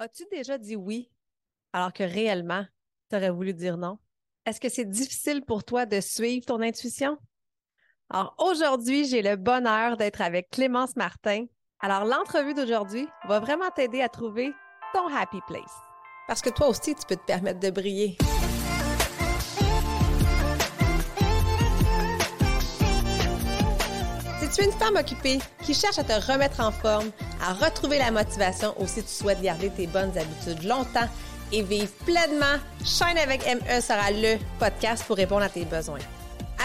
As-tu déjà dit oui alors que réellement, tu aurais voulu dire non? Est-ce que c'est difficile pour toi de suivre ton intuition? Alors aujourd'hui, j'ai le bonheur d'être avec Clémence Martin. Alors l'entrevue d'aujourd'hui va vraiment t'aider à trouver ton happy place. Parce que toi aussi, tu peux te permettre de briller. Tu es une femme occupée qui cherche à te remettre en forme, à retrouver la motivation ou si tu souhaites garder tes bonnes habitudes longtemps et vivre pleinement, Shine avec ME sera le podcast pour répondre à tes besoins.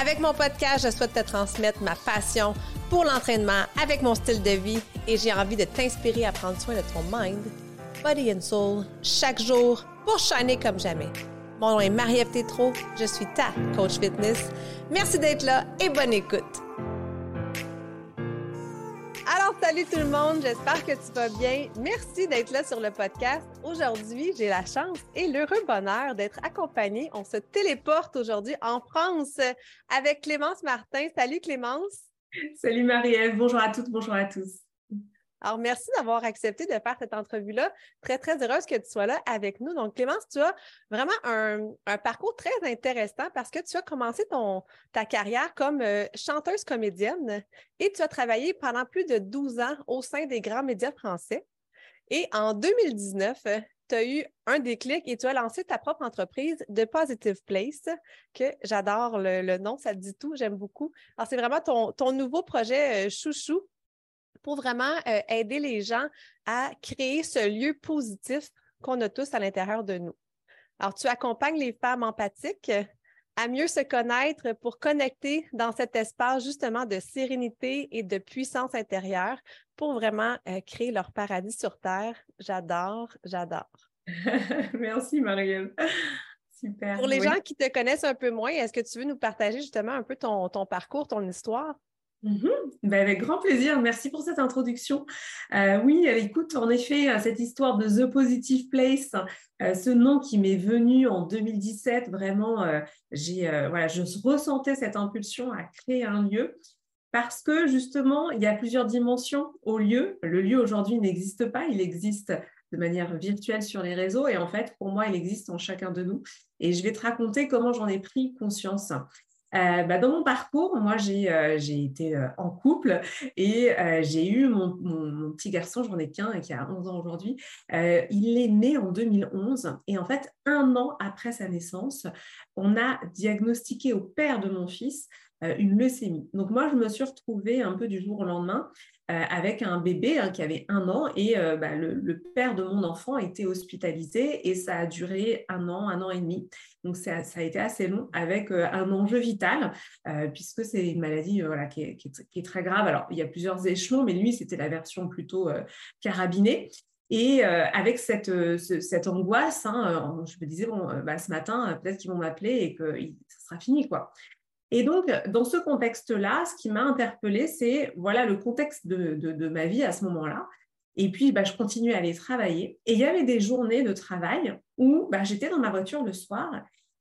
Avec mon podcast, je souhaite te transmettre ma passion pour l'entraînement avec mon style de vie et j'ai envie de t'inspirer à prendre soin de ton mind, body and soul chaque jour pour shiner comme jamais. Mon nom est Marie-Ève Tétrault, je suis ta coach fitness. Merci d'être là et bonne écoute. Alors, salut tout le monde, j'espère que tu vas bien. Merci d'être là sur le podcast. Aujourd'hui, j'ai la chance et l'heureux bonheur d'être accompagnée. On se téléporte aujourd'hui en France avec Clémence Martin. Salut Clémence. Salut Marie-Ève, bonjour à toutes, bonjour à tous. Alors, merci d'avoir accepté de faire cette entrevue-là. Très, très heureuse que tu sois là avec nous. Donc, Clémence, tu as vraiment un, parcours très intéressant parce que tu as commencé ta carrière comme euh, chanteuse comédienne et tu as travaillé pendant plus de 12 ans au sein des grands médias français. Et en 2019, tu as eu un déclic et tu as lancé ta propre entreprise, The Positive Place, que j'adore le, nom, ça te dit tout, j'aime beaucoup. Alors, c'est vraiment ton, ton nouveau projet euh, chouchou pour vraiment euh, aider les gens à créer ce lieu positif qu'on a tous à l'intérieur de nous. Alors, tu accompagnes les femmes empathiques à mieux se connaître pour connecter dans cet espace justement de sérénité et de puissance intérieure pour vraiment euh, créer leur paradis sur Terre. J'adore, j'adore. Merci Marielle. Super. Pour les gens qui te connaissent un peu moins, est-ce que tu veux nous partager justement un peu ton, ton parcours, ton histoire? Mhm. Ben, avec grand plaisir. Merci pour cette introduction. Euh, oui, euh, écoute, en effet, euh, cette histoire de The Positive Place, ce nom qui m'est venu en 2017, vraiment, voilà, je ressentais cette impulsion à créer un lieu parce que justement, il y a plusieurs dimensions au lieu. Le lieu aujourd'hui n'existe pas, il existe de manière virtuelle sur les réseaux et en fait, pour moi, il existe en chacun de nous. Et je vais te raconter comment j'en ai pris conscience. Euh, bah, dans mon parcours, moi, j'ai euh, été euh, en couple et j'ai eu mon, mon, petit garçon, j'en ai qu'un qui a 11 ans aujourd'hui. il est né en 2011 et en fait, un an après sa naissance, on a diagnostiqué au père de mon fils une leucémie. Donc moi, je me suis retrouvée un peu du jour au lendemain avec un bébé hein, qui avait un an et euh, bah, le, père de mon enfant été hospitalisé et ça a duré un an, un an et demi. Donc ça, a été assez long avec euh, un enjeu vital puisque c'est une maladie qui est, très grave. Alors il y a plusieurs échelons, mais lui c'était la version plutôt carabinée. Et avec cette, cette angoisse, hein, je me disais, bon, bah, ce matin, peut-être qu'ils vont m'appeler et que ça sera fini. quoi. Et donc, dans ce contexte-là, ce qui m'a interpellée, c'est voilà le contexte de, ma vie à ce moment-là. Et puis, bah, je continuais à aller travailler. Et il y avait des journées de travail où bah, j'étais dans ma voiture le soir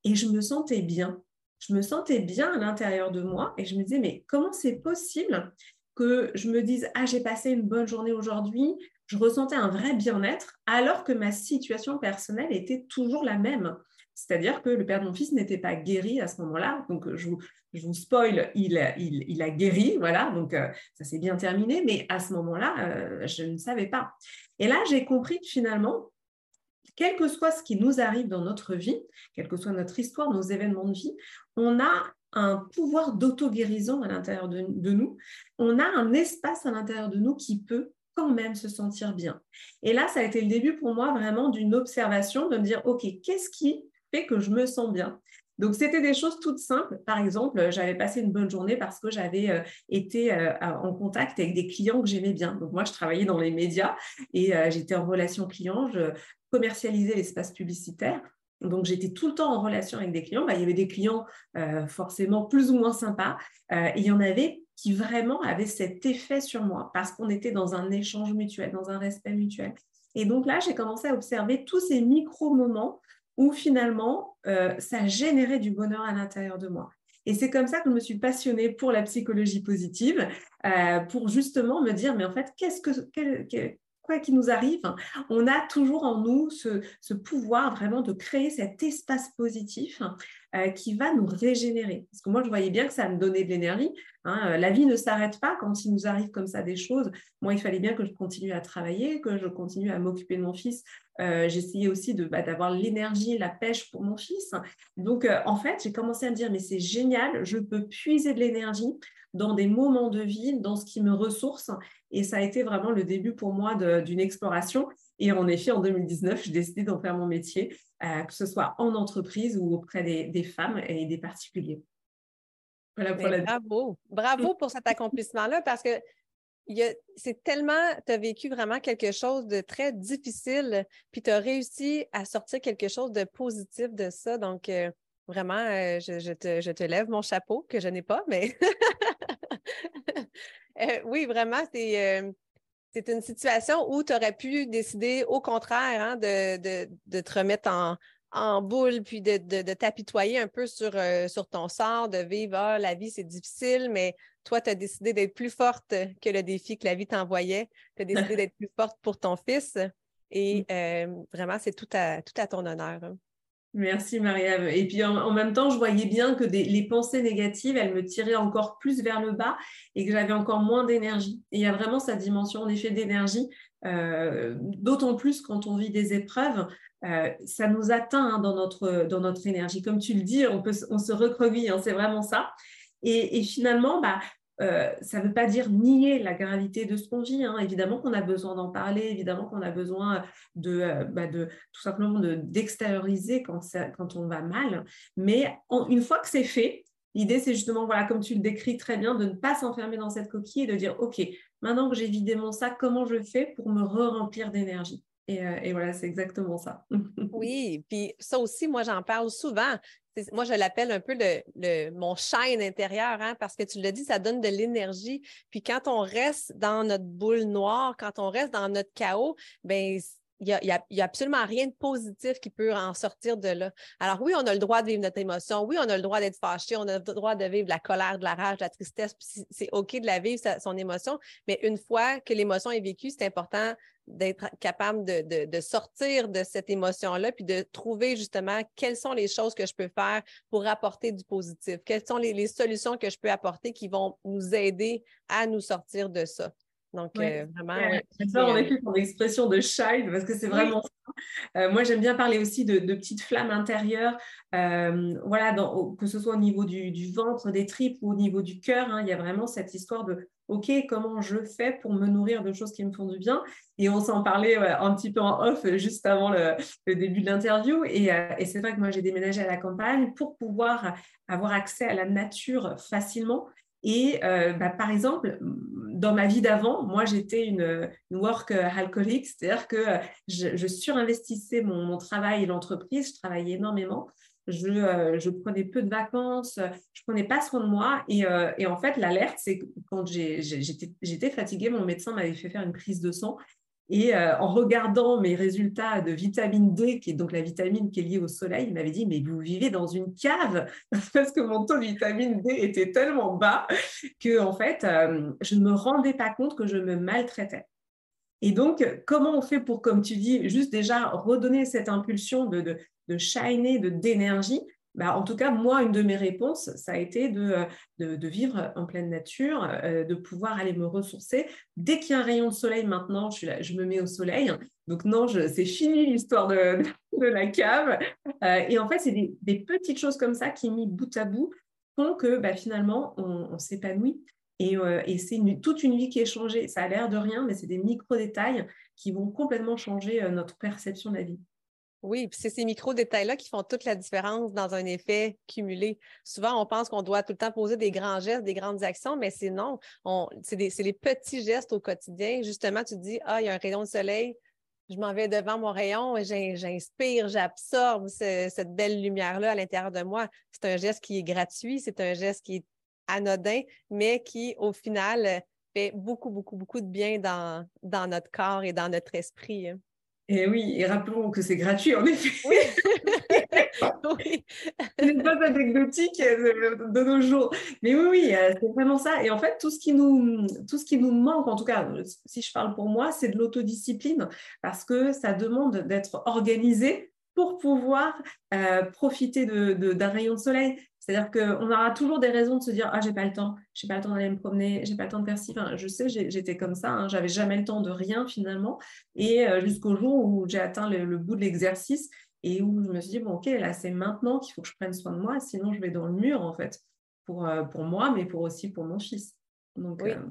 et je me sentais bien. Je me sentais bien à l'intérieur de moi et je me disais, mais comment c'est possible que je me dise, ah, j'ai passé une bonne journée aujourd'hui, je ressentais un vrai bien-être, alors que ma situation personnelle était toujours la même. C'est-à-dire que le père de mon fils n'était pas guéri à ce moment-là. Donc, je vous, je spoil, il, il, a guéri, voilà, donc euh, ça s'est bien terminé. Mais à ce moment-là, euh, je ne savais pas. Et là, j'ai compris que finalement, quel que soit ce qui nous arrive dans notre vie, quelle que soit notre histoire, nos événements de vie, on a un pouvoir d'auto-guérison à l'intérieur de, de nous. On a un espace à l'intérieur de nous qui peut quand même se sentir bien. Et là, ça a été le début pour moi vraiment d'une observation, de me dire, OK, qu'est-ce qui que je me sens bien. Donc, c'était des choses toutes simples. Par exemple, j'avais passé une bonne journée parce que j'avais euh, été euh, en contact avec des clients que j'aimais bien. Donc, moi, je travaillais dans les médias et euh, j'étais en relation client. Je commercialisais l'espace publicitaire. Donc, j'étais tout le temps en relation avec des clients. Bah, il y avait des clients forcément plus ou moins sympas. et il y en avait qui vraiment avaient cet effet sur moi parce qu'on était dans un échange mutuel, dans un respect mutuel. Et donc là, j'ai commencé à observer tous ces micro-moments où finalement, euh, ça générait du bonheur à l'intérieur de moi. Et c'est comme ça que je me suis passionnée pour la psychologie positive, euh, pour justement me dire, mais en fait, qu'est-ce que, quoi qu'il nous arrive, on a toujours en nous ce, pouvoir vraiment de créer cet espace positif euh, qui va nous régénérer. Parce que moi, je voyais bien que ça me donnait de l'énergie. Hein. La vie ne s'arrête pas quand il nous arrive comme ça des choses. Moi, il fallait bien que je continue à travailler, que je continue à m'occuper de mon fils. Euh, j'essayais aussi bah, d'avoir l'énergie, la pêche pour mon fils. Donc, en fait, j'ai commencé à me dire, mais c'est génial, je peux puiser de l'énergie dans des moments de vie, dans ce qui me ressource. Et ça a été vraiment le début pour moi d'une exploration. Et en effet, en 2019, j'ai décidé d'en faire mon métier, euh, que ce soit en entreprise ou auprès des, femmes et des particuliers. Voilà pour ben, Bravo. Bravo pour cet accomplissement-là parce que c'est tellement, tu as vécu vraiment quelque chose de très difficile, puis tu as réussi à sortir quelque chose de positif de ça. Donc, euh, vraiment, euh, je, te, lève mon chapeau, que je n'ai pas, mais oui, vraiment, c'est une situation où tu aurais pu décider au contraire hein, de, te remettre en, boule, puis de, t'apitoyer un peu sur, euh, sur ton sort, de vivre ah, la vie, c'est difficile, mais toi, tu as décidé d'être plus forte que le défi que la vie t'envoyait. Tu as décidé d'être plus forte pour ton fils. Et mm. euh, vraiment, c'est tout à, tout à ton honneur. Hein. Merci Mariam. Et puis en, même temps, je voyais bien que les pensées négatives, elles me tiraient encore plus vers le bas et que j'avais encore moins d'énergie. Et il y a vraiment cette dimension en effet d'énergie, euh, d'autant plus quand on vit des épreuves, euh, ça nous atteint hein, dans, notre, dans notre énergie. Comme tu le dis, on, peut, on se recrevit, hein, c'est vraiment ça. Et, finalement, bah, euh, ça ne veut pas dire nier la gravité de ce qu'on vit. Hein. Évidemment qu'on a besoin d'en parler, évidemment qu'on a besoin de, euh, bah, tout simplement d'extérioriser quand, quand on va mal. Mais une fois que c'est fait, l'idée c'est justement, voilà, comme tu le décris très bien, de ne pas s'enfermer dans cette coquille et de dire, OK, maintenant que j'ai vidé mon sac, comment je fais pour me re-remplir d'énergie? Euh, et, voilà, c'est exactement ça. oui, puis ça aussi, moi, j'en parle souvent. Moi, je l'appelle un peu le, mon shine intérieur, hein, parce que tu l'as dit, ça donne de l'énergie. Puis quand on reste dans notre boule noire, quand on reste dans notre chaos, ben il n'y a, a, absolument rien de positif qui peut en sortir de là. Alors oui, on a le droit de vivre notre émotion. Oui, on a le droit d'être fâché. On a le droit de vivre la colère, de la rage, de la tristesse. C'est OK de la vivre, son émotion. Mais une fois que l'émotion est vécue, c'est important d'être capable de, sortir de cette émotion-là, puis de trouver justement quelles sont les choses que je peux faire pour apporter du positif, quelles sont les, solutions que je peux apporter qui vont nous aider à nous sortir de ça. Donc, euh, vraiment. En effet ton expression de child parce que c'est vraiment ça. Euh, moi, j'aime bien parler aussi de, petites flammes intérieures, euh, voilà, que ce soit au niveau du, ventre, des tripes ou au niveau du cœur. Hein, il y a vraiment cette histoire de OK, comment je fais pour me nourrir de choses qui me font du bien? Et on s'en parlait un petit peu en off juste avant le, début de l'interview. Et, et c'est vrai que moi, j'ai déménagé à la campagne pour pouvoir avoir accès à la nature facilement. Et euh, bah, par exemple, dans ma vie d'avant, moi j'étais une, work alcoolique, c'est-à-dire que je, surinvestissais mon, travail et l'entreprise, je travaillais énormément, je, euh, je, prenais peu de vacances, je prenais pas soin de moi. Et, euh, en fait, l'alerte, c'est quand j'étais fatiguée, mon médecin m'avait fait faire une prise de sang et euh, en regardant mes résultats de vitamine D, qui est donc la vitamine qui est liée au soleil, il m'avait dit, mais vous vivez dans une cave, parce que mon taux de vitamine D était tellement bas que, en fait, je ne me rendais pas compte que je me maltraitais. Et donc, comment on fait pour, comme tu dis, juste déjà redonner cette impulsion de, de shiner, d'énergie bah, en tout cas, moi, une de mes réponses, ça a été de, de, vivre en pleine nature, euh, de pouvoir aller me ressourcer. Dès qu'il y a un rayon de soleil maintenant, je, me mets au soleil. Donc non, c'est fini l'histoire de, de, la cave. Euh, et en fait, c'est des, petites choses comme ça qui, mis bout à bout, font que bah, finalement, on, s'épanouit. Et, euh, et c'est toute une vie qui est changée. Ça a l'air de rien, mais c'est des micro-détails qui vont complètement changer notre perception de la vie. Oui, c'est ces micro-détails-là qui font toute la différence dans un effet cumulé. Souvent, on pense qu'on doit tout le temps poser des grands gestes, des grandes actions, mais c'est non. C'est les petits gestes au quotidien. Justement, tu dis, ah, il y a un rayon de soleil, je m'en vais devant mon rayon et j'inspire, j'absorbe cette belle lumière-là à l'intérieur de moi. C'est un geste qui est gratuit, c'est un geste qui est anodin, mais qui, au final, fait beaucoup, beaucoup, beaucoup de bien dans, dans notre corps et dans notre esprit. Et oui, et rappelons que c'est gratuit en effet. Oui. oui. n'est pas anecdotique de nos jours. Mais oui, oui, c'est vraiment ça. Et en fait, tout ce qui nous, tout ce qui nous manque, en tout cas, si je parle pour moi, c'est de l'autodiscipline parce que ça demande d'être organisé pour pouvoir profiter d'un de, rayon de soleil. C'est-à-dire qu'on aura toujours des raisons de se dire Ah, j'ai pas le temps, j'ai pas le temps d'aller me promener, j'ai pas le temps de faire ci. Enfin, je sais, j'étais comme ça, hein, j'avais jamais le temps de rien finalement. Et euh, jusqu'au jour où j'ai atteint le, bout de l'exercice et où je me suis dit Bon, ok, là, c'est maintenant qu'il faut que je prenne soin de moi, sinon je vais dans le mur en fait, pour, euh, pour moi, mais pour aussi pour mon fils. Donc, oui. Euh,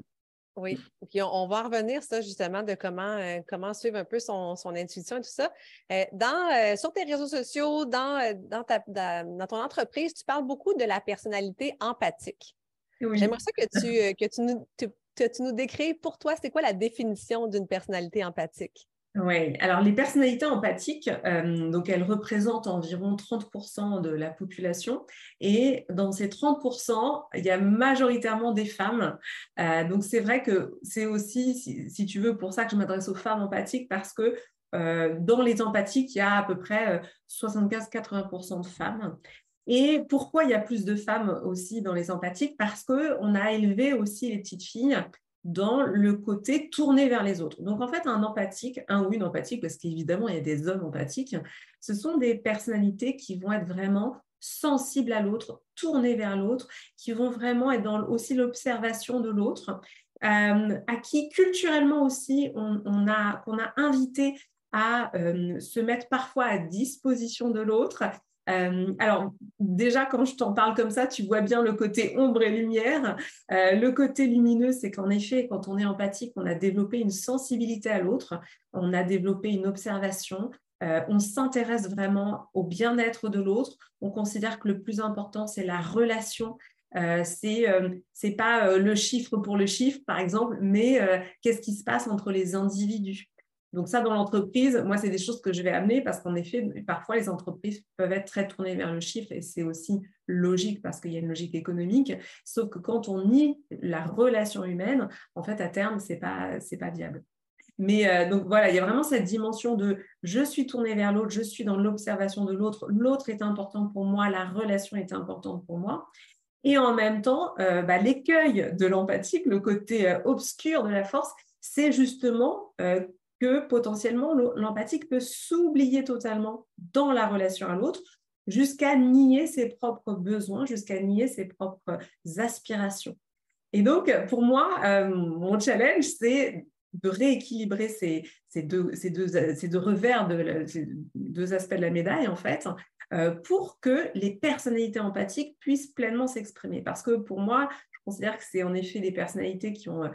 oui, puis on, va revenir ça justement de comment, euh, comment suivre un peu son, intuition et tout ça. Euh, dans, euh, sur tes réseaux sociaux, dans, dans, ta, dans, ton entreprise, tu parles beaucoup de la personnalité empathique. J'aimerais ça que tu, que tu nous, que tu nous décris pour toi, c'est quoi la définition d'une personnalité empathique? Oui, alors les personnalités empathiques, euh, elles représentent environ 30% de la population et dans ces 30%, il y a majoritairement des femmes. Euh, donc c'est vrai que c'est aussi, si, tu veux, pour ça que je m'adresse aux femmes empathiques parce que euh, dans les empathiques, il y a à peu près 75-80% de femmes. Et pourquoi il y a plus de femmes aussi dans les empathiques? Parce qu'on a élevé aussi les petites filles dans le côté tourné vers les autres. Donc en fait, un empathique, un ou une empathique, parce qu'évidemment, il y a des hommes empathiques, ce sont des personnalités qui vont être vraiment sensibles à l'autre, tournées vers l'autre, qui vont vraiment être dans aussi l'observation de l'autre, euh, à qui culturellement aussi on, a, invité à euh, se mettre parfois à disposition de l'autre euh, alors, déjà, quand je t'en parle comme ça, tu vois bien le côté ombre et lumière. Euh, le côté lumineux, c'est qu'en effet, quand on est empathique, on a développé une sensibilité à l'autre, on a développé une observation, euh, on s'intéresse vraiment au bien-être de l'autre. On considère que le plus important, c'est la relation. c'est c'est pas le chiffre pour le chiffre, par exemple, mais qu'est-ce qui se passe entre les individus. Donc ça, dans l'entreprise, moi, c'est des choses que je vais amener parce qu'en effet, parfois, les entreprises peuvent être très tournées vers le chiffre et c'est aussi logique parce qu'il y a une logique économique. Sauf que quand on nie la relation humaine, en fait, à terme, ce n'est pas, pas viable. Mais euh, donc voilà, il y a vraiment cette dimension de je suis tournée vers l'autre, je suis dans l'observation de l'autre, l'autre est important pour moi, la relation est importante pour moi. Et en même temps, euh, bah, l'écueil de l'empathie, le côté euh, obscur de la force, c'est justement que potentiellement l'empathique peut s'oublier totalement dans la relation à l'autre jusqu'à nier ses propres besoins, jusqu'à nier ses propres aspirations. Et donc, pour moi, euh, mon challenge, c'est de rééquilibrer ces, deux, ces, deux, revers, de, ces deux aspects de la médaille, en fait, euh, pour que les personnalités empathiques puissent pleinement s'exprimer. Parce que pour moi, je considère que c'est en effet des personnalités qui ont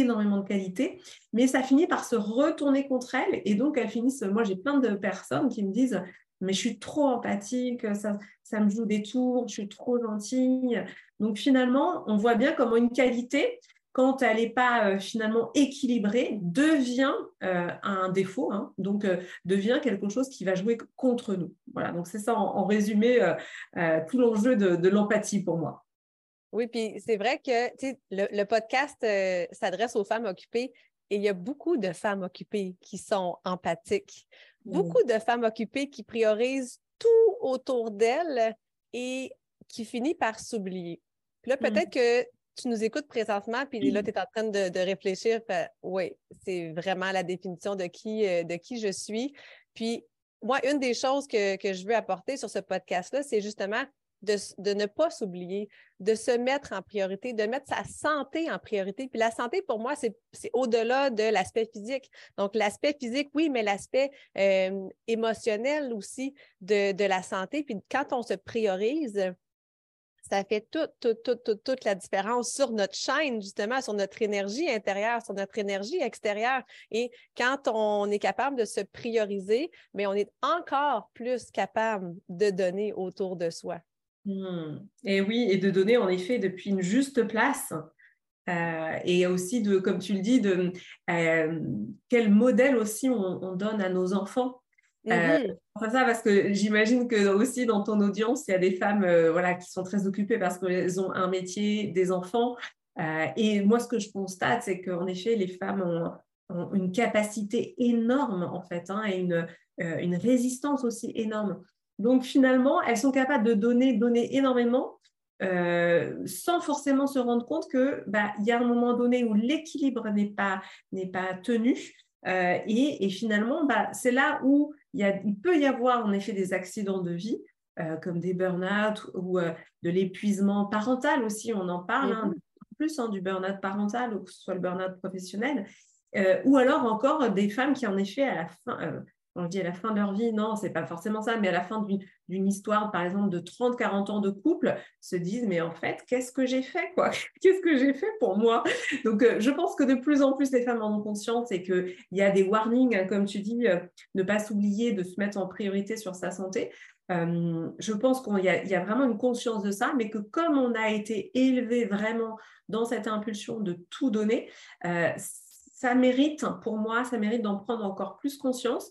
énormément de qualité, mais ça finit par se retourner contre elles. Et donc, elles finissent. Moi, j'ai plein de personnes qui me disent Mais je suis trop empathique, ça, me joue des tours, je suis trop gentille. Donc, finalement, on voit bien comment une qualité, quand elle n'est pas euh, finalement équilibrée, devient euh, un défaut, hein. donc euh, devient quelque chose qui va jouer contre nous. Voilà, donc c'est ça en, résumé tout l'enjeu de l'empathie pour moi. Oui, puis c'est vrai que le, le, podcast euh, s'adresse aux femmes occupées et il y a beaucoup de femmes occupées qui sont empathiques, mmh. beaucoup de femmes occupées qui priorisent tout autour d'elles et qui finissent par s'oublier. Là, mmh. peut-être que tu nous écoutes présentement, puis là, tu es en train de, réfléchir. oui, c'est vraiment la définition de qui, euh, de qui je suis. Puis moi, une des choses que, que je veux apporter sur ce podcast-là, c'est justement de, ne pas s'oublier, de se mettre en priorité, de mettre sa santé en priorité. Puis la santé, pour moi, c'est au-delà de l'aspect physique. Donc, l'aspect physique, oui, mais l'aspect euh, émotionnel aussi de, de, la santé. Puis quand on se priorise, ça fait toute, toute, toute, toute, la différence sur notre chaîne, justement, sur notre énergie intérieure, sur notre énergie extérieure. Et quand on est capable de se prioriser, mais on est encore plus capable de donner autour de soi. Hmm. Et oui, et de donner en effet depuis une juste place. Euh, et aussi de, comme tu le dis, de euh, quel modèle aussi on, donne à nos enfants. Euh, mm-hmm. ça parce que j'imagine que aussi dans ton audience, il y a des femmes voilà, qui sont très occupées parce qu'elles ont un métier, des enfants. et moi, ce que je constate, c'est qu'en effet, les femmes ont, une capacité énorme en fait, hein, et une, une résistance aussi énorme. Donc finalement, elles sont capables de donner, donner énormément euh, sans forcément se rendre compte qu'il bah, y a un moment donné où l'équilibre n'est pas, pas tenu. Euh, et, finalement, bah, c'est là où il, y a, il, peut y avoir en effet des accidents de vie, euh, comme des burn-out ou de l'épuisement parental aussi, on en parle, hein, plus hein, du burn-out parental ou que ce soit le burn-out professionnel. ou alors encore des femmes qui, en effet, à la fin, on dit à la fin de leur vie, non, c'est pas forcément ça, mais à la fin d'une histoire, par exemple, de 30, 40 ans de couple, se disent, mais en fait, qu'est-ce que j'ai fait, quoi? Qu'est-ce que j'ai fait pour moi? Donc, euh, je pense que de plus en plus, les femmes en ont conscience et qu'il y a des warnings, hein, comme tu dis, euh, ne pas s'oublier de se mettre en priorité sur sa santé. Euh, je pense qu'il y, a vraiment une conscience de ça, mais que comme on a été élevé vraiment dans cette impulsion de tout donner, ça mérite, pour moi, ça mérite d'en prendre encore plus conscience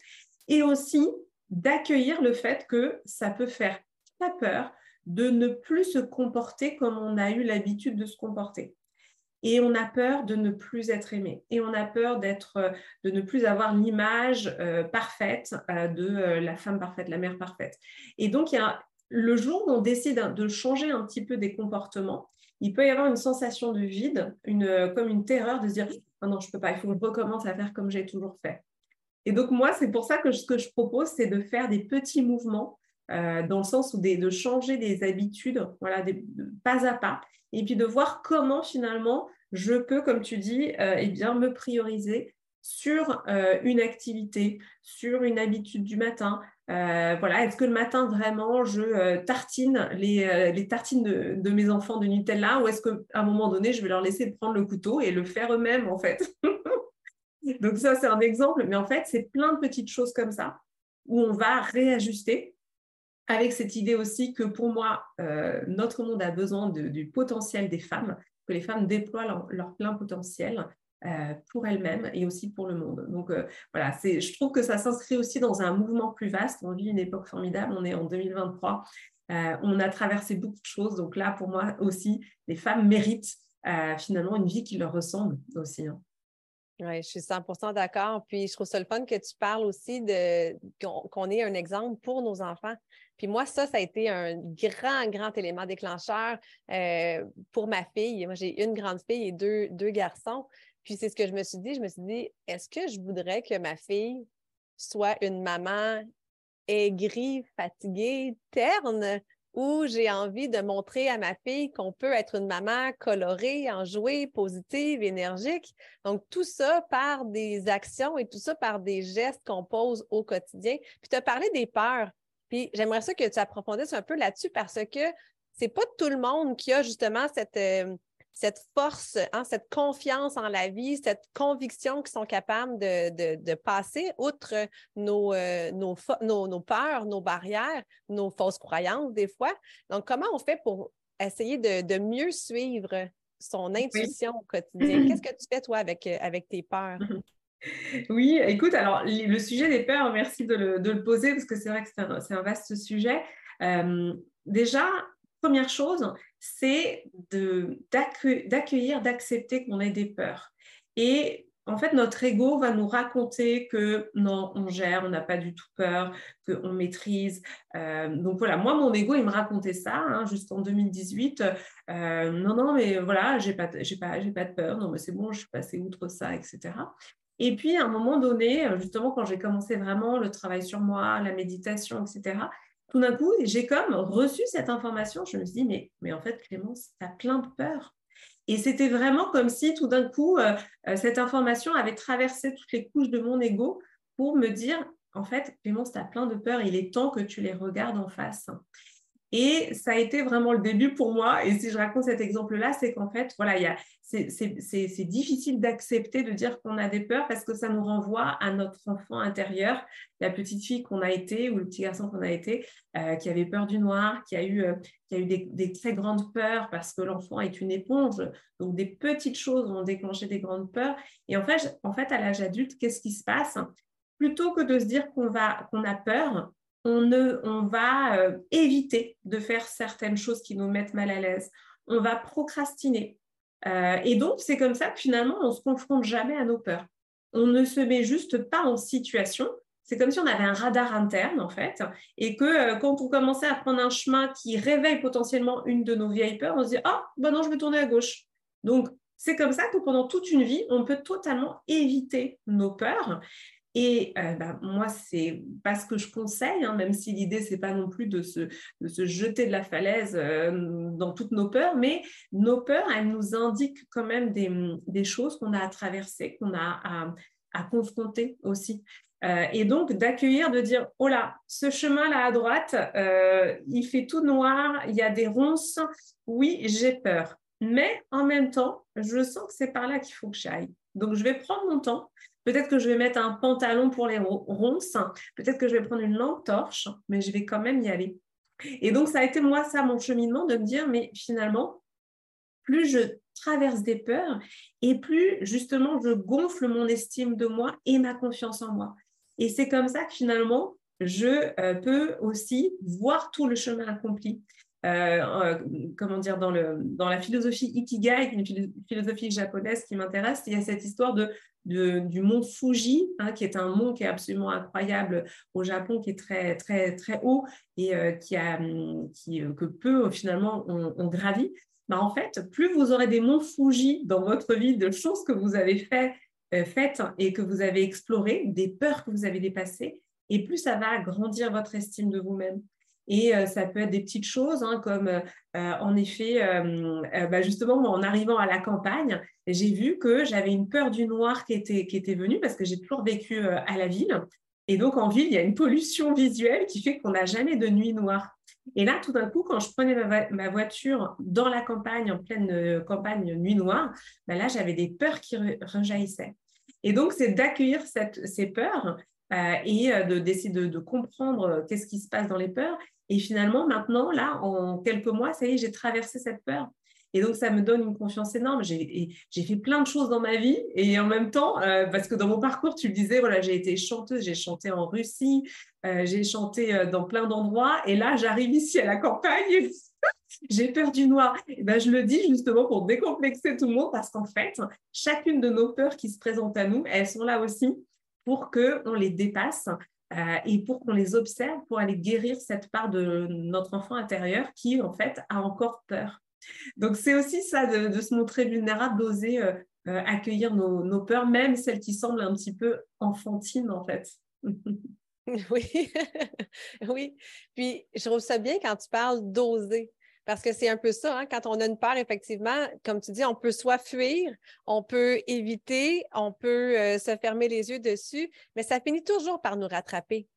et aussi d'accueillir le fait que ça peut faire très peur de ne plus se comporter comme on a eu l'habitude de se comporter. Et on a peur de ne plus être aimé. Et on a peur d'être, de ne plus avoir l'image euh, parfaite euh, de euh, la femme parfaite, la mère parfaite. Et donc, le jour où on décide de changer un petit peu des comportements, il peut y avoir une sensation de vide, comme une terreur de se dire oh non, je ne peux pas, il faut que je recommence à faire comme j'ai toujours fait. Et donc, moi, c'est pour ça que ce que je propose, c'est de faire des petits mouvements euh, dans le sens où de changer des habitudes, voilà, pas à pas, et puis de voir comment finalement je peux, comme tu dis, euh, eh bien, me prioriser sur euh, une activité, sur une habitude du matin. voilà, est-ce que le matin vraiment je tartine les, tartines de, de, mes enfants de Nutella ou est-ce qu'à un moment donné je vais leur laisser prendre le couteau et le faire eux-mêmes en fait? Donc ça, c'est un exemple, mais en fait, c'est plein de petites choses comme ça où on va réajuster avec cette idée aussi que pour moi, euh, notre monde a besoin du potentiel des femmes, que les femmes déploient leur, plein potentiel euh, pour elles-mêmes et aussi pour le monde. Donc euh, voilà, je trouve que ça s'inscrit aussi dans un mouvement plus vaste. On vit une époque formidable, on est en 2023, on a traversé beaucoup de choses. Donc là, pour moi aussi, les femmes méritent finalement une vie qui leur ressemble aussi. Hein. Oui, je suis 100% d'accord. Puis je trouve ça le fun que tu parles aussi de qu'on ait un exemple pour nos enfants. Puis moi, ça, ça a été un grand, grand élément déclencheur euh, pour ma fille. Moi, j'ai une grande fille et deux, deux garçons. Puis c'est ce que je me suis dit. Je me suis dit, est-ce que je voudrais que ma fille soit une maman aigrie, fatiguée, terne, où j'ai envie de montrer à ma fille qu'on peut être une maman colorée, enjouée, positive, énergique. Donc, tout ça par des actions et tout ça par des gestes qu'on pose au quotidien. Puis, tu as parlé des peurs. Puis, j'aimerais ça que tu approfondisses un peu là-dessus parce que c'est pas tout le monde qui a justement cette, euh, cette force, hein, cette confiance en la vie, cette conviction qu'ils sont capables de, passer outre nos, euh, nos, nos, peurs, nos barrières, nos fausses croyances des fois. Donc, comment on fait pour essayer de, mieux suivre son intuition au quotidien? Qu'est-ce que tu fais, toi, avec, euh, avec tes peurs? Oui, écoute, alors le sujet des peurs, merci de le, poser parce que c'est vrai que c'est un, vaste sujet. Euh, déjà, première chose, c'est d'accueillir, d'accepter qu'on ait des peurs. Et en fait, notre ego va nous raconter que non, on gère, on n'a pas du tout peur, qu'on maîtrise. Euh, donc voilà, moi, mon ego, il me racontait ça hein, jusqu'en 2018. Euh, non, non, mais voilà, j'ai pas, j'ai pas, j'ai pas de peur. Non, mais c'est bon, je suis passée outre ça, etc. Et puis, à un moment donné, justement, quand j'ai commencé vraiment le travail sur moi, la méditation, etc., tout d'un coup, j'ai comme reçu cette information. Je me suis dit, mais, en fait, Clémence, tu as plein de peur. Et c'était vraiment comme si tout d'un coup, euh, euh, cette information avait traversé toutes les couches de mon ego pour me dire, en fait, Clémence, tu as plein de peur, il est temps que tu les regardes en face. Et ça a été vraiment le début pour moi. Et si je raconte cet exemple-là, c'est qu'en fait, voilà, c'est difficile d'accepter de dire qu'on a des peurs parce que ça nous renvoie à notre enfant intérieur, la petite fille qu'on a été ou le petit garçon qu'on a été, euh, qui avait peur du noir, qui a eu, euh, des, très grandes peurs parce que l'enfant est une éponge. Donc, des petites choses ont déclenché des grandes peurs. Et en fait, en fait à l'âge adulte, qu'est-ce qui se passe? Plutôt que de se dire qu'on qu'on a peur, on, va euh, éviter de faire certaines choses qui nous mettent mal à l'aise. On va procrastiner. Euh, et donc, c'est comme ça que finalement, on ne se confronte jamais à nos peurs. On ne se met juste pas en situation. c'est comme si on avait un radar interne, en fait, et que euh, quand on commençait à prendre un chemin qui réveille potentiellement une de nos vieilles peurs, on se dit Ah, ben non, je vais tourner à gauche. Donc, c'est comme ça que pendant toute une vie, on peut totalement éviter nos peurs. Et euh, bah, moi, c'est pas ce que je conseille, hein, même si l'idée, c'est pas non plus de se, jeter de la falaise euh, dans toutes nos peurs, mais nos peurs, elles nous indiquent quand même des, choses qu'on a à traverser, qu'on a à, confronter aussi. Euh, et donc, d'accueillir, de dire, oh là, ce chemin-là à droite, il fait tout noir, il y a des ronces, oui, j'ai peur. Mais en même temps, je sens que c'est par là qu'il faut que j'aille. Donc, je vais prendre mon temps. Peut-être que je vais mettre un pantalon pour les ronces, peut-être que je vais prendre une lampe torche, mais je vais quand même y aller. Et donc, ça a été moi, ça, mon cheminement, de me dire, mais finalement, plus je traverse des peurs et plus justement je gonfle mon estime de moi et ma confiance en moi. Et c'est comme ça que finalement, je euh, peux aussi voir tout le chemin accompli. Euh, euh, comment dire, dans, le, dans la philosophie Ikigai, une philosophie japonaise qui m'intéresse, il y a cette histoire de, du mont Fuji, hein, qui est un mont qui est absolument incroyable au Japon, qui est très, très, très haut et euh, qui a, qui, que peu finalement on, gravit. Bah, en fait, plus vous aurez des monts Fuji dans votre vie, de choses que vous avez fait, faites et que vous avez explorées, des peurs que vous avez dépassées, et plus ça va grandir votre estime de vous-même. Et euh, ça peut être des petites choses, hein, comme euh, en effet, euh, bah, justement, en arrivant à la campagne, j'ai vu que j'avais une peur du noir qui était, qui était venue parce que j'ai toujours vécu à la ville. Et donc, en ville, il y a une pollution visuelle qui fait qu'on n'a jamais de nuit noire. Et là, tout d'un coup, quand je prenais ma, voiture dans la campagne, en pleine campagne nuit noire, bah là, j'avais des peurs qui rejaillissaient. Et donc, c'est d'accueillir ces peurs et euh, d'essayer de, de, comprendre euh, qu'est-ce qui se passe dans les peurs. Et finalement, maintenant, là, en quelques mois, ça y est, j'ai traversé cette peur. Et donc, ça me donne une confiance énorme. J'ai fait plein de choses dans ma vie. Et en même temps, parce que dans mon parcours, tu le disais, voilà, j'ai été chanteuse, j'ai chanté en Russie, j'ai chanté dans plein d'endroits. Et là, j'arrive ici à la campagne. j'ai peur du noir. Et ben, je le dis justement pour décomplexer tout le monde parce qu'en fait, chacune de nos peurs qui se présentent à nous, elles sont là aussi pour qu'on les dépasse euh, et pour qu'on les observe, pour aller guérir cette part de notre enfant intérieur qui, en fait, a encore peur. Donc, c'est aussi ça, de, se montrer vulnérable, d'oser euh, euh, accueillir nos, nos, peurs, même celles qui semblent un petit peu enfantines, en fait. oui, oui. Puis, je trouve ça bien quand tu parles d'oser. Parce que c'est un peu ça, hein, quand on a une peur, effectivement, comme tu dis, on peut soit fuir, on peut éviter, on peut euh, se fermer les yeux dessus, mais ça finit toujours par nous rattraper.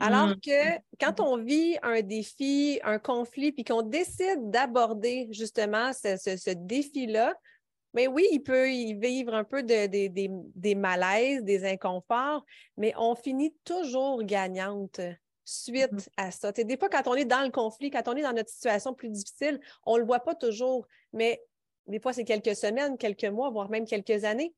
Alors mmh. que quand on vit un défi, un conflit, puis qu'on décide d'aborder justement ce, défi-là, mais oui, il peut y vivre un peu de, des malaises, des inconforts, mais on finit toujours gagnante suite mm-hmm. à ça. des fois, quand on est dans le conflit, quand on est dans notre situation plus difficile, on ne le voit pas toujours, mais des fois, c'est quelques semaines, quelques mois, voire même quelques années.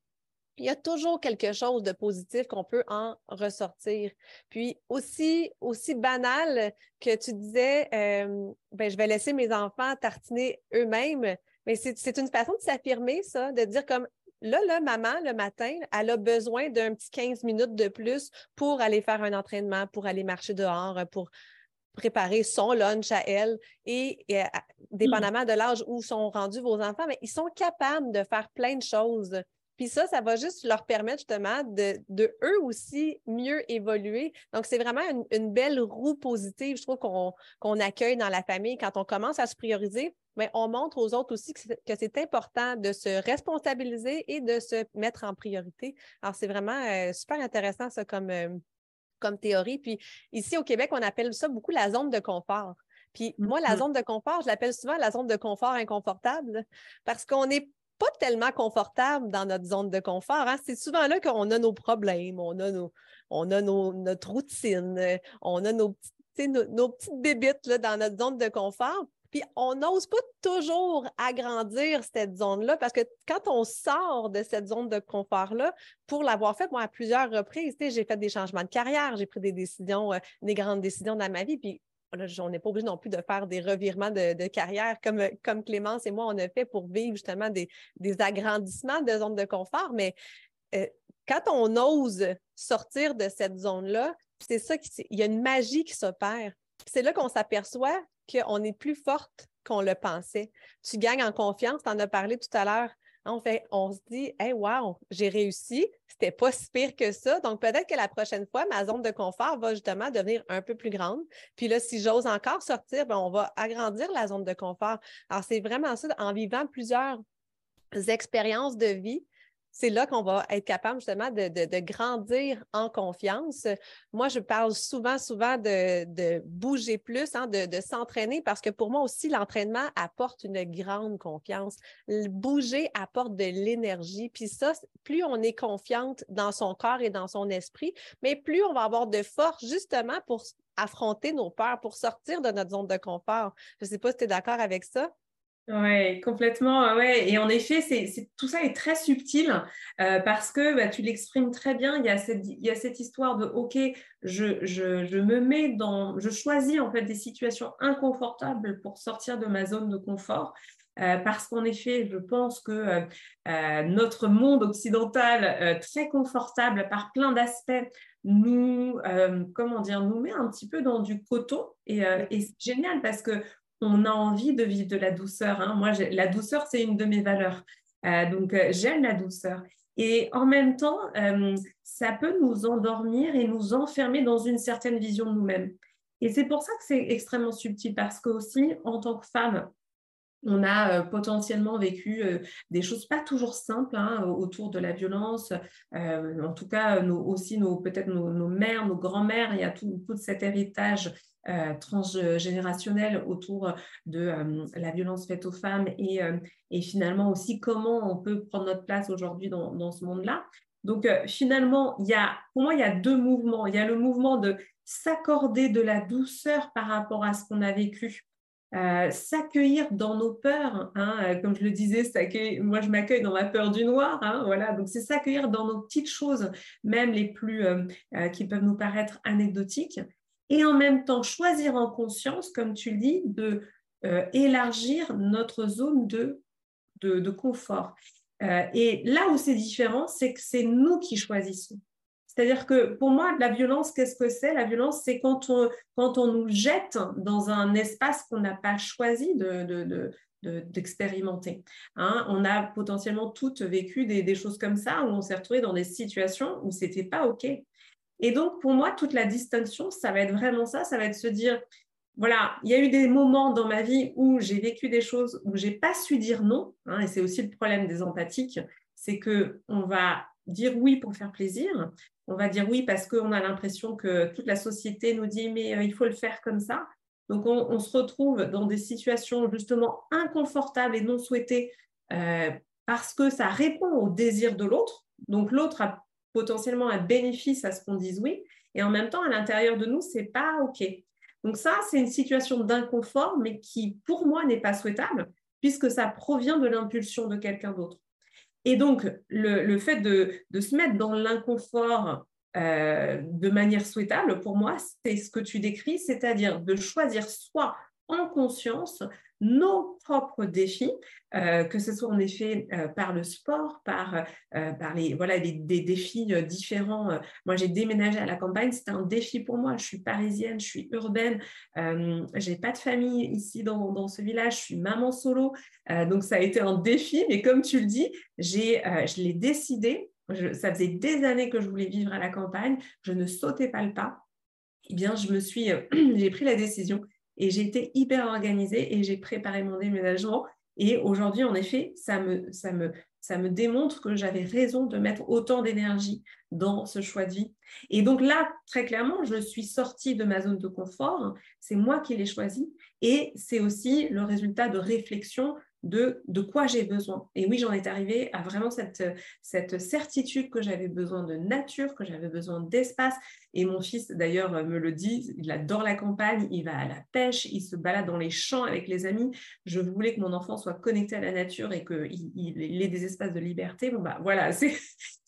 Il y a toujours quelque chose de positif qu'on peut en ressortir. Puis aussi, aussi banal que tu disais, euh, ben, je vais laisser mes enfants tartiner eux-mêmes, mais c'est une façon de s'affirmer, ça, de dire comme Là, là, maman, le matin, elle a besoin d'un petit 15 minutes de plus pour aller faire un entraînement, pour aller marcher dehors, pour préparer son lunch à elle. Et, euh, dépendamment de l'âge où sont rendus vos enfants, mais ils sont capables de faire plein de choses. Puis ça, ça va juste leur permettre justement de, de eux aussi mieux évoluer. Donc, c'est vraiment une, belle roue positive, je trouve, qu'on accueille dans la famille quand on commence à se prioriser mais on montre aux autres aussi que c'est important de se responsabiliser et de se mettre en priorité. Alors, c'est vraiment euh, super intéressant, ça, comme, euh, comme théorie. Puis ici, au Québec, on appelle ça beaucoup la zone de confort. Puis moi, la mm-hmm. zone de confort, je l'appelle souvent la zone de confort inconfortable parce qu'on n'est pas tellement confortable dans notre zone de confort. Hein. C'est souvent là qu'on a nos problèmes, on a, nos, on a notre routine, on a nos, nos, nos petites bébites là, dans notre zone de confort. Puis on n'ose pas toujours agrandir cette zone-là parce que quand on sort de cette zone de confort-là, pour l'avoir fait, moi, à plusieurs reprises, j'ai fait des changements de carrière, j'ai pris des décisions, euh, des grandes décisions dans ma vie. Puis on n'est pas obligé non plus de faire des revirements de, carrière comme, Clémence et moi, on a fait pour vivre justement des, agrandissements de zone de confort. Mais euh, quand on ose sortir de cette zone-là, c'est ça qui, il y a une magie qui s'opère. C'est là qu'on s'aperçoit qu'on est plus forte qu'on le pensait. Tu gagnes en confiance, tu en as parlé tout à l'heure. On, fait, on se dit, hey, wow, j'ai réussi, c'était pas si pire que ça. Donc, peut-être que la prochaine fois, ma zone de confort va justement devenir un peu plus grande. Puis là, si j'ose encore sortir, ben, on va agrandir la zone de confort. Alors, c'est vraiment ça, en vivant plusieurs expériences de vie, c'est là qu'on va être capable justement de, grandir en confiance. Moi, je parle souvent, souvent de, bouger plus, hein, de, s'entraîner parce que pour moi aussi, l'entraînement apporte une grande confiance. bouger apporte de l'énergie. Puis ça, plus on est confiante dans son corps et dans son esprit, mais plus on va avoir de force justement pour affronter nos peurs, pour sortir de notre zone de confort. Je ne sais pas si tu es d'accord avec ça. Oui, complètement. Ouais. Et en effet, c'est, tout ça est très subtil euh, parce que bah, tu l'exprimes très bien. Il y, a cette, histoire de OK, je, me mets dans, je choisis en fait des situations inconfortables pour sortir de ma zone de confort. Euh, parce qu'en effet, je pense que euh, notre monde occidental, très confortable par plein d'aspects, nous, comment dire, nous met un petit peu dans du coton. Et c'est génial parce que on a envie de vivre de la douceur. Hein. Moi, la douceur, c'est une de mes valeurs. Euh, donc, euh, j'aime la douceur. Et en même temps, euh, ça peut nous endormir et nous enfermer dans une certaine vision de nous-mêmes. Et c'est pour ça que c'est extrêmement subtil, parce que aussi, en tant que femme, on a potentiellement vécu des choses pas toujours simples hein, autour de la violence. en tout cas, aussi nos, peut-être nos, mères, nos grands-mères, il y a tout, tout cet héritage euh, transgénérationnel autour de euh, la violence faite aux femmes et, euh, et, finalement aussi comment on peut prendre notre place aujourd'hui dans, ce monde-là. Donc finalement, y a, pour moi, il y a deux mouvements. Il y a le mouvement de s'accorder de la douceur par rapport à ce qu'on a vécu. s'accueillir dans nos peurs, hein, comme je le disais, moi je m'accueille dans ma peur du noir, hein, voilà, donc c'est s'accueillir dans nos petites choses, même les plus qui peuvent nous paraître anecdotiques, et en même temps choisir en conscience, comme tu le dis, de euh, élargir notre zone de, de, confort. Euh, et là où c'est différent, c'est que c'est nous qui choisissons. C'est-à-dire que pour moi, la violence, qu'est-ce que c'est? La violence, c'est quand on, quand on nous jette dans un espace qu'on n'a pas choisi de, d'expérimenter. Hein? on a potentiellement toutes vécu des, des, choses comme ça, où on s'est retrouvé dans des situations où c'était pas OK. Et donc, pour moi, toute la distinction, ça va être vraiment ça, ça va être se dire, voilà, il y a eu des moments dans ma vie où j'ai vécu des choses où j'ai pas su dire non, hein, et c'est aussi le problème des empathiques, c'est que on va dire oui pour faire plaisir, on va dire oui parce qu'on a l'impression que toute la société nous dit mais euh, il faut le faire comme ça. Donc on, se retrouve dans des situations justement inconfortables et non souhaitées euh, parce que ça répond au désir de l'autre. Donc l'autre a potentiellement un bénéfice à ce qu'on dise oui, et en même temps, à l'intérieur de nous, c'est pas OK. Donc ça, c'est une situation d'inconfort, mais qui, pour moi, n'est pas souhaitable, puisque ça provient de l'impulsion de quelqu'un d'autre. Et donc, le, fait de, se mettre dans l'inconfort euh, de manière souhaitable, pour moi, c'est ce que tu décris, c'est-à-dire de choisir soit en conscience nos propres défis, euh, que ce soit en effet euh, par le sport, par, euh, par les, voilà, des défis différents. Moi, j'ai déménagé à la campagne, c'était un défi pour moi. Je suis parisienne, je suis urbaine, je n'ai pas de famille ici dans, dans, ce village, je suis maman solo. donc, ça a été un défi, mais comme tu le dis, je l'ai décidé. ça faisait des années que je voulais vivre à la campagne, je ne sautais pas le pas. Eh bien, je me suis, j'ai pris la décision et j'ai été hyper organisée et j'ai préparé mon déménagement. Et aujourd'hui, en effet, ça me, démontre que j'avais raison de mettre autant d'énergie dans ce choix de vie. Et donc là, très clairement, je suis sortie de ma zone de confort. C'est moi qui l'ai choisi. Et c'est aussi le résultat de réflexion de, quoi j'ai besoin. Et oui, j'en étais arrivée à vraiment cette, certitude que j'avais besoin de nature, que j'avais besoin d'espace. Et mon fils, d'ailleurs, me le dit, il adore la campagne, il va à la pêche, il se balade dans les champs avec les amis. Je voulais que mon enfant soit connecté à la nature et qu'il il ait des espaces de liberté. Bon, bah voilà, c'est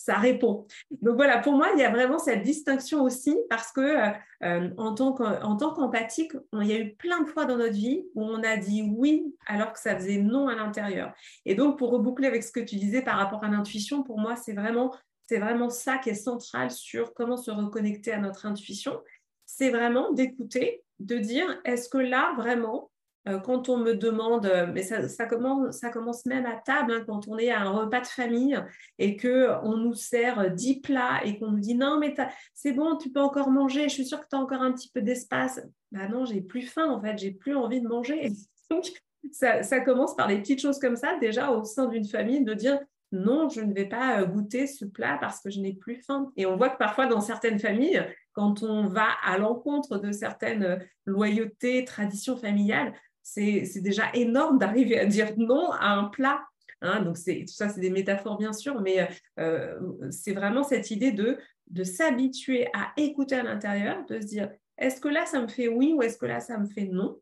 ça répond. Donc voilà, pour moi, il y a vraiment cette distinction aussi parce que euh, euh, en tant qu'empathique, il y a eu plein de fois dans notre vie où on a dit oui alors que ça faisait non à l'intérieur. Et donc, pour reboucler avec ce que tu disais par rapport à l'intuition, pour moi, c'est vraiment c'est vraiment ça qui est central sur comment se reconnecter à notre intuition. C'est vraiment d'écouter, de dire, est-ce que là, vraiment, quand on me demande, euh, mais ça, commence, même à table, hein, quand on est à un repas de famille et qu'on nous sert 10 plats et qu'on nous dit non, mais c'est bon, tu peux encore manger, je suis sûre que tu as encore un petit peu d'espace. Bah non, j'ai plus faim en fait, j'ai plus envie de manger. Donc, ça, commence par des petites choses comme ça, déjà au sein d'une famille, de dire non, je ne vais pas euh, goûter ce plat parce que je n'ai plus faim. Et on voit que parfois dans certaines familles, quand on va à l'encontre de certaines loyautés, traditions familiales, c'est déjà énorme d'arriver à dire non à un plat. Hein. donc, tout ça, c'est des métaphores, bien sûr, mais euh, c'est vraiment cette idée de, s'habituer à écouter à l'intérieur, de se dire est-ce que là, ça me fait oui ou est-ce que là, ça me fait non?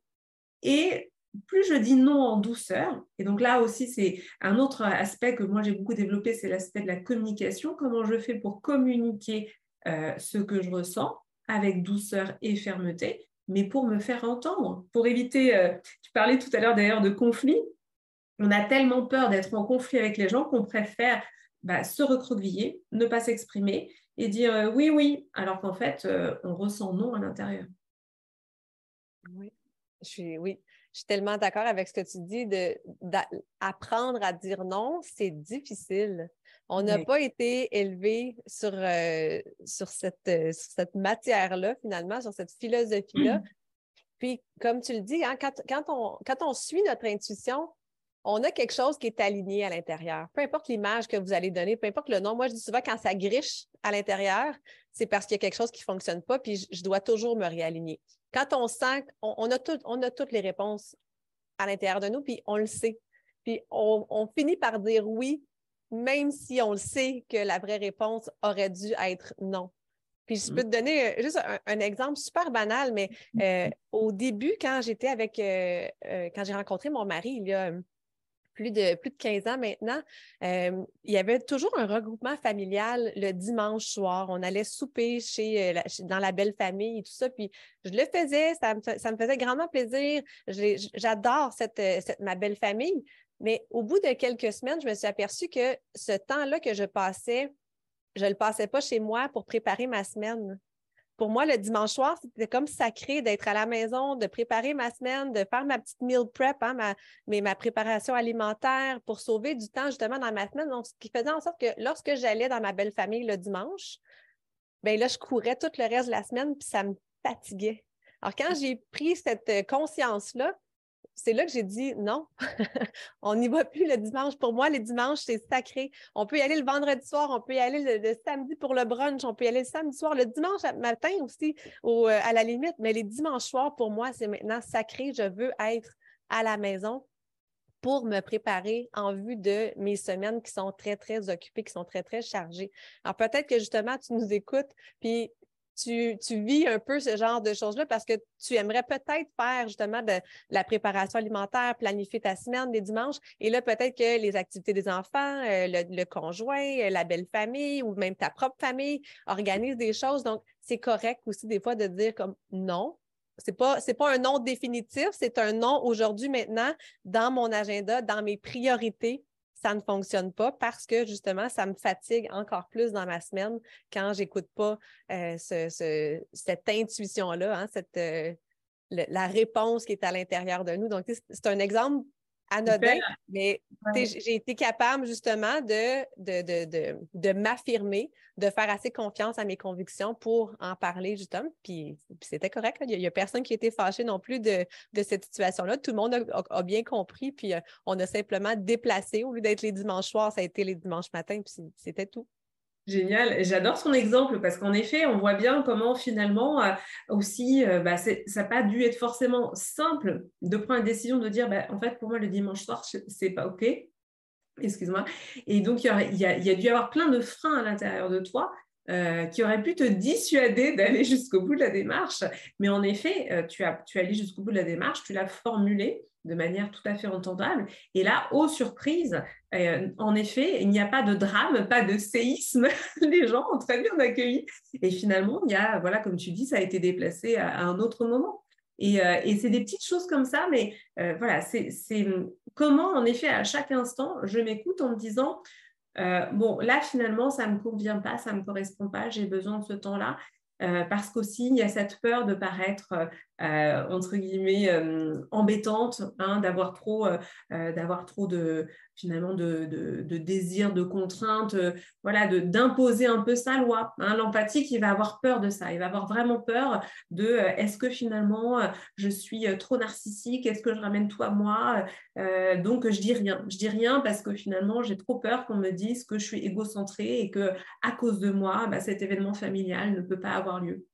Et plus je dis non en douceur, et donc là aussi, c'est un autre aspect que moi j'ai beaucoup développé, c'est l'aspect de la communication. Comment je fais pour communiquer euh, ce que je ressens avec douceur et fermeté? Mais pour me faire entendre, pour éviter, euh, tu parlais tout à l'heure d'ailleurs de conflit, on a tellement peur d'être en conflit avec les gens qu'on préfère bah, se recroqueviller, ne pas s'exprimer et dire euh, oui, oui, alors qu'en fait, euh, on ressent non à l'intérieur. Je suis, oui, je suis tellement d'accord avec ce que tu dis, d'apprendre à dire non, c'est difficile. On n'a pas été élevé sur, euh, sur cette, euh, cette matière-là, finalement, sur cette philosophie-là. Mmh. Puis, comme tu le dis, hein, quand, quand, on, quand on suit notre intuition, on a quelque chose qui est aligné à l'intérieur. Peu importe l'image que vous allez donner, peu importe le nom. Moi, je dis souvent, quand ça griche à l'intérieur, c'est parce qu'il y a quelque chose qui ne fonctionne pas, puis je, dois toujours me réaligner. Quand on sent qu'on on a, on a toutes les réponses à l'intérieur de nous, puis on le sait. Puis on, on finit par dire oui même si on le sait que la vraie réponse aurait dû être non. Puis je peux mm. te donner euh, juste un, exemple super banal, mais euh, au début, quand j'étais avec, euh, quand j'ai rencontré mon mari il y a plus de, plus de 15 ans maintenant, il y avait toujours un regroupement familial le dimanche soir. On allait souper chez, dans la belle famille et tout ça. Puis je le faisais, ça me, faisait grandement plaisir. J'adore cette, ma belle famille. Mais au bout de quelques semaines, je me suis aperçue que ce temps-là que je passais, je ne le passais pas chez moi pour préparer ma semaine. Pour moi, le dimanche soir, c'était comme sacré d'être à la maison, de préparer ma semaine, de faire ma petite meal prep, hein, ma, mais ma préparation alimentaire pour sauver du temps justement dans ma semaine. Donc, ce qui faisait en sorte que lorsque j'allais dans ma belle famille le dimanche, bien là, je courais tout le reste de la semaine, puis ça me fatiguait. Alors, quand j'ai pris cette conscience-là, c'est là que j'ai dit non, on n'y va plus le dimanche. Pour moi, les dimanches, c'est sacré. On peut y aller le vendredi soir, on peut y aller le, samedi pour le brunch, on peut y aller le samedi soir, le dimanche matin aussi, euh, à la limite. Mais les dimanches soirs, pour moi, c'est maintenant sacré. Je veux être à la maison pour me préparer en vue de mes semaines qui sont très, très occupées, qui sont très, très chargées. Alors peut-être que justement, tu nous écoutes, puis tu, vis un peu ce genre de choses-là parce que tu aimerais peut-être faire justement de la préparation alimentaire, planifier ta semaine des dimanches. Et là, peut-être que les activités des enfants, euh, le, conjoint, euh, la belle famille ou même ta propre famille organisent des choses. Donc, c'est correct aussi des fois de dire comme non. C'est pas, pas un non définitif, c'est un non aujourd'hui, maintenant, dans mon agenda, dans mes priorités ça ne fonctionne pas parce que justement, ça me fatigue encore plus dans ma semaine quand j'écoute pas euh, cette intuition-là, hein, euh, la réponse qui est à l'intérieur de nous. Donc, c'est un exemple anodin, mais j'ai été capable justement de, de, de, m'affirmer, de faire assez confiance à mes convictions pour en parler justement. Puis, c'était correct. Il n'y a, personne qui a été fâché non plus de, cette situation-là. Tout le monde a, bien compris. Puis euh, on a simplement déplacé. Au lieu d'être les dimanches soirs, ça a été les dimanches matins. Puis c'était tout. Génial. J'adore son exemple parce qu'en effet, on voit bien comment finalement euh, aussi, euh, bah, ça n'a pas dû être forcément simple de prendre la décision de dire, bah, en fait, pour moi, le dimanche soir, c'est pas OK. Excuse-moi. Et donc, il y, a, dû y avoir plein de freins à l'intérieur de toi euh, qui auraient pu te dissuader d'aller jusqu'au bout de la démarche. Mais en effet, tu as, tu es allé jusqu'au bout de la démarche, tu l'as formulée de manière tout à fait entendable. Et là, aux surprises, euh, en effet, il n'y a pas de drame, pas de séisme. Les gens ont très bien accueilli. Et finalement, il voilà, comme tu dis, ça a été déplacé à, un autre moment. Et, euh, et c'est des petites choses comme ça, mais euh, voilà, c'est comment, en effet, à chaque instant, je m'écoute en me disant, bon, là, finalement, ça ne me convient pas, ça ne me correspond pas, j'ai besoin de ce temps-là. parce qu'aussi, il y a cette peur de paraître, entre guillemets, embêtante, hein, d'avoir trop, d'avoir trop de, finalement de, de, désir, de contrainte, euh, voilà, d'imposer un peu sa loi. Hein. L'empathique, il va avoir peur de ça. Il va avoir vraiment peur de euh, est-ce que finalement euh, je suis trop narcissique, est-ce que je ramène tout à moi? Donc je dis rien. Je dis rien parce que finalement j'ai trop peur qu'on me dise que je suis égocentrée et que à cause de moi, bah, cet événement familial ne peut pas avoir lieu.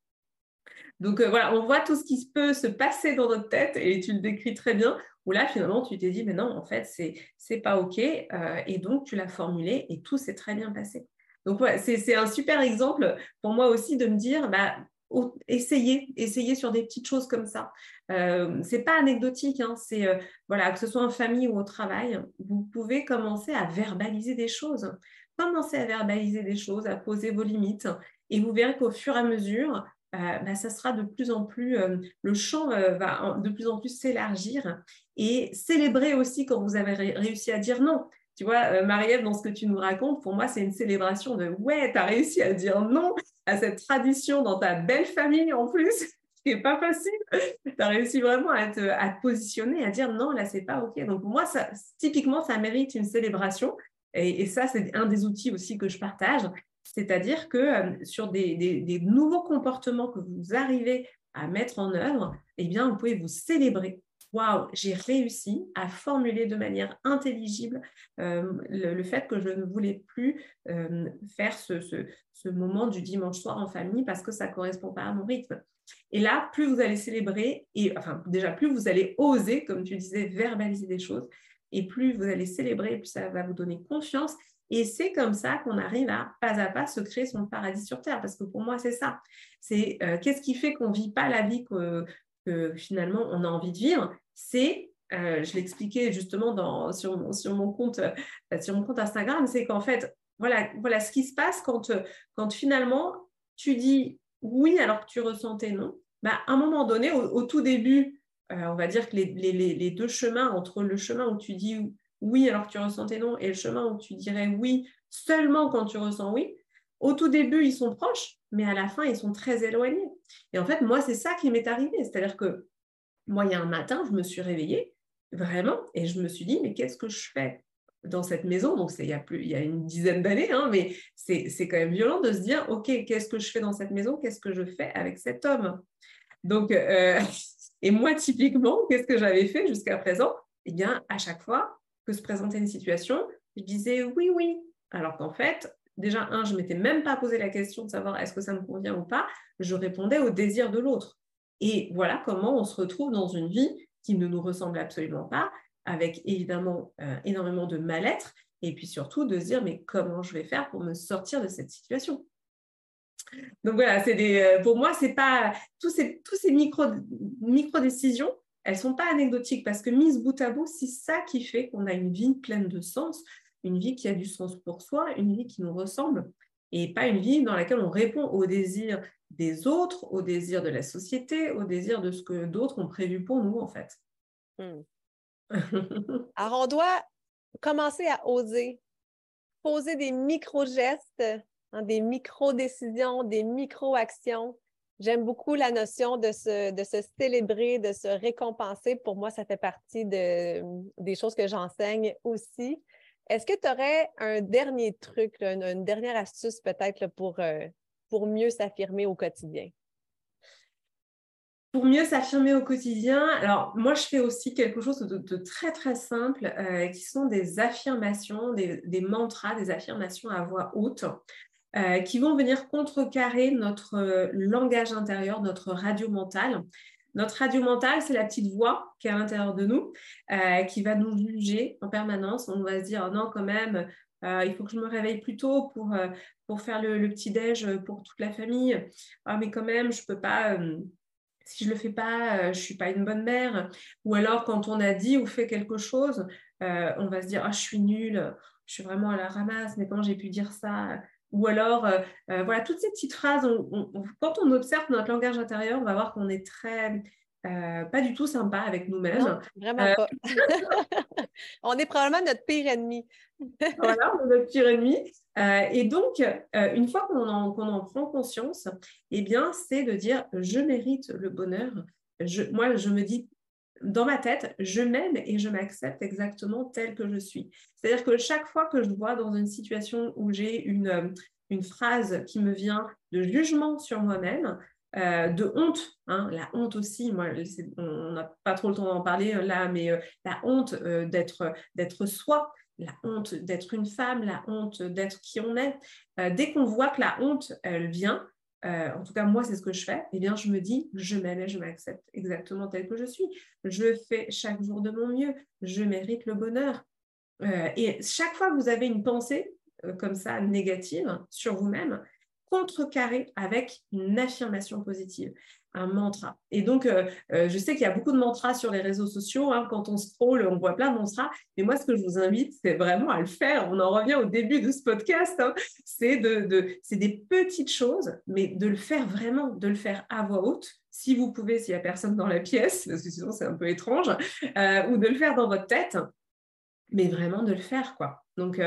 Donc voilà, on voit tout ce qui peut se passer dans notre tête et tu le décris très bien où là, finalement, tu t'es dit, mais non, en fait, c'est n'est pas OK. Euh, et donc, tu l'as formulé et tout s'est très bien passé. Donc, ouais, c'est un super exemple pour moi aussi de me dire, bah, essayez, essayez sur des petites choses comme ça. Euh, c'est pas anecdotique, hein, c'est euh, voilà, que ce soit en famille ou au travail, vous pouvez commencer à verbaliser des choses. Commencez à verbaliser des choses, à poser vos limites, et vous verrez qu'au fur et à mesure, euh, bah, ça sera de plus en plus, euh, le champ euh, va de plus en plus s'élargir et célébrer aussi quand vous avez réussi à dire non. Tu vois, Marie-Ève, dans ce que tu nous racontes, pour moi, c'est une célébration de ouais, tu as réussi à dire non à cette tradition dans ta belle famille en plus, ce qui n'est pas facile. Tu as réussi vraiment à te, à positionner, à dire non, là, c'est pas OK. Donc, pour moi, ça, typiquement, ça mérite une célébration. Et ça, c'est un des outils aussi que je partage. C'est-à-dire que euh, sur des, nouveaux comportements que vous arrivez à mettre en œuvre, eh bien, vous pouvez vous célébrer. Waouh, j'ai réussi à formuler de manière intelligible euh, le, fait que je ne voulais plus euh, faire ce, moment du dimanche soir en famille parce que ça ne correspond pas à mon rythme. Et là, plus vous allez célébrer, et enfin déjà plus vous allez oser, comme tu disais, verbaliser des choses, et plus vous allez célébrer, plus ça va vous donner confiance et c'est comme ça qu'on arrive à, pas à pas, se créer son paradis sur Terre. Parce que pour moi, c'est ça. C'est euh, qu'est-ce qui fait qu'on ne vit pas la vie que, finalement on a envie de vivre? C'est, euh, je l'expliquais justement sur, mon compte, euh, sur mon compte Instagram, c'est qu'en fait, voilà, voilà ce qui se passe quand, finalement tu dis oui alors que tu ressentais non. Bah, à un moment donné, au, tout début, on va dire que les, les, deux chemins, entre le chemin où tu dis oui alors que tu ressentais non, et le chemin où tu dirais oui seulement quand tu ressens oui, au tout début, ils sont proches, mais à la fin, ils sont très éloignés. Et en fait, moi, c'est ça qui m'est arrivé. C'est-à-dire que moi, il y a un matin, je me suis réveillée, vraiment, et je me suis dit, mais qu'est-ce que je fais dans cette maison? Donc, il y a, plus, il y a une dizaine d'années, hein, mais c'est quand même violent de se dire, OK, qu'est-ce que je fais dans cette maison? Qu'est-ce que je fais avec cet homme? Donc, euh, et moi, typiquement, qu'est-ce que j'avais fait jusqu'à présent? Eh bien, à chaque fois, que se présentait une situation, je disais oui, oui. Alors qu'en fait, déjà, un, je ne m'étais même pas posé la question de savoir est-ce que ça me convient ou pas. Je répondais au désir de l'autre. Et voilà comment on se retrouve dans une vie qui ne nous ressemble absolument pas, avec évidemment euh, énormément de mal-être, et puis surtout de se dire mais comment je vais faire pour me sortir de cette situation? Donc voilà, des, euh, pour moi, c'est pas tous ces, tous ces micro, micro décisions elles ne sont pas anecdotiques parce que mises bout à bout, c'est ça qui fait qu'on a une vie pleine de sens, une vie qui a du sens pour soi, une vie qui nous ressemble et pas une vie dans laquelle on répond aux désirs des autres, aux désirs de la société, aux désirs de ce que d'autres ont prévu pour nous en fait. Hmm. Alors on doit commencer à oser, poser des micro-gestes, hein, des micro-décisions, des micro-actions J'aime beaucoup la notion de se, célébrer, de se récompenser. Pour moi, ça fait partie de, des choses que j'enseigne aussi. Est-ce que tu aurais un dernier truc, une, dernière astuce peut-être pour, euh, pour mieux s'affirmer au quotidien? Pour mieux s'affirmer au quotidien, alors moi je fais aussi quelque chose de, très très simple euh, qui sont des affirmations, des, mantras, des affirmations à voix haute. Euh, qui vont venir contrecarrer notre euh, langage intérieur, notre radio mentale. Notre radio mentale, c'est la petite voix qui est à l'intérieur de nous, euh, qui va nous juger en permanence. On va se dire, non, quand même, il faut que je me réveille plus tôt pour, pour faire le, petit-déj pour toute la famille. Ah, mais quand même, je ne peux pas si je le fais pas, je ne suis pas une bonne mère. Ou alors, quand on a dit ou fait quelque chose, on va se dire, ah, je suis nulle, je suis vraiment à la ramasse, mais comment j'ai pu dire ça? Ou alors, euh, euh, voilà, toutes ces petites phrases, quand on observe notre langage intérieur, on va voir qu'on est très, pas du tout sympa avec nous-mêmes. vraiment pas. on est probablement notre pire ennemi. voilà, on est notre pire ennemi. et donc, une fois qu'on en, en, prend conscience, eh bien, c'est de dire je mérite le bonheur. Je, moi, je me dis dans ma tête, je m'aime et je m'accepte exactement tel que je suis. C'est-à-dire que chaque fois que je vois dans une situation où j'ai une, euh, une phrase qui me vient de jugement sur moi-même, euh, de honte, hein, la honte aussi, moi, on n'a pas trop le temps d'en parler euh, là, mais la honte d'être, d'être soi, la honte d'être une femme, la honte d'être qui on est. dès qu'on voit que la honte, elle vient, euh, en tout cas moi c'est ce que je fais, eh bien je me dis je m'aime et je m'accepte exactement tel que je suis. Je fais chaque jour de mon mieux, je mérite le bonheur. Euh, et chaque fois que vous avez une pensée euh, comme ça négative sur vous-même, contrecarrez avec une affirmation positive un mantra. Et donc, euh, euh, je sais qu'il y a beaucoup de mantras sur les réseaux sociaux. Hein. quand on scroll, on voit plein de mantras. Mais moi, ce que je vous invite, c'est vraiment à le faire. On en revient au début de ce podcast. Hein. C'est de, c'est des petites choses, mais de le faire vraiment, de le faire à voix haute. Si vous pouvez, s'il n'y a personne dans la pièce, parce que sinon c'est un peu étrange, euh, ou de le faire dans votre tête, mais vraiment de le faire, quoi. Donc,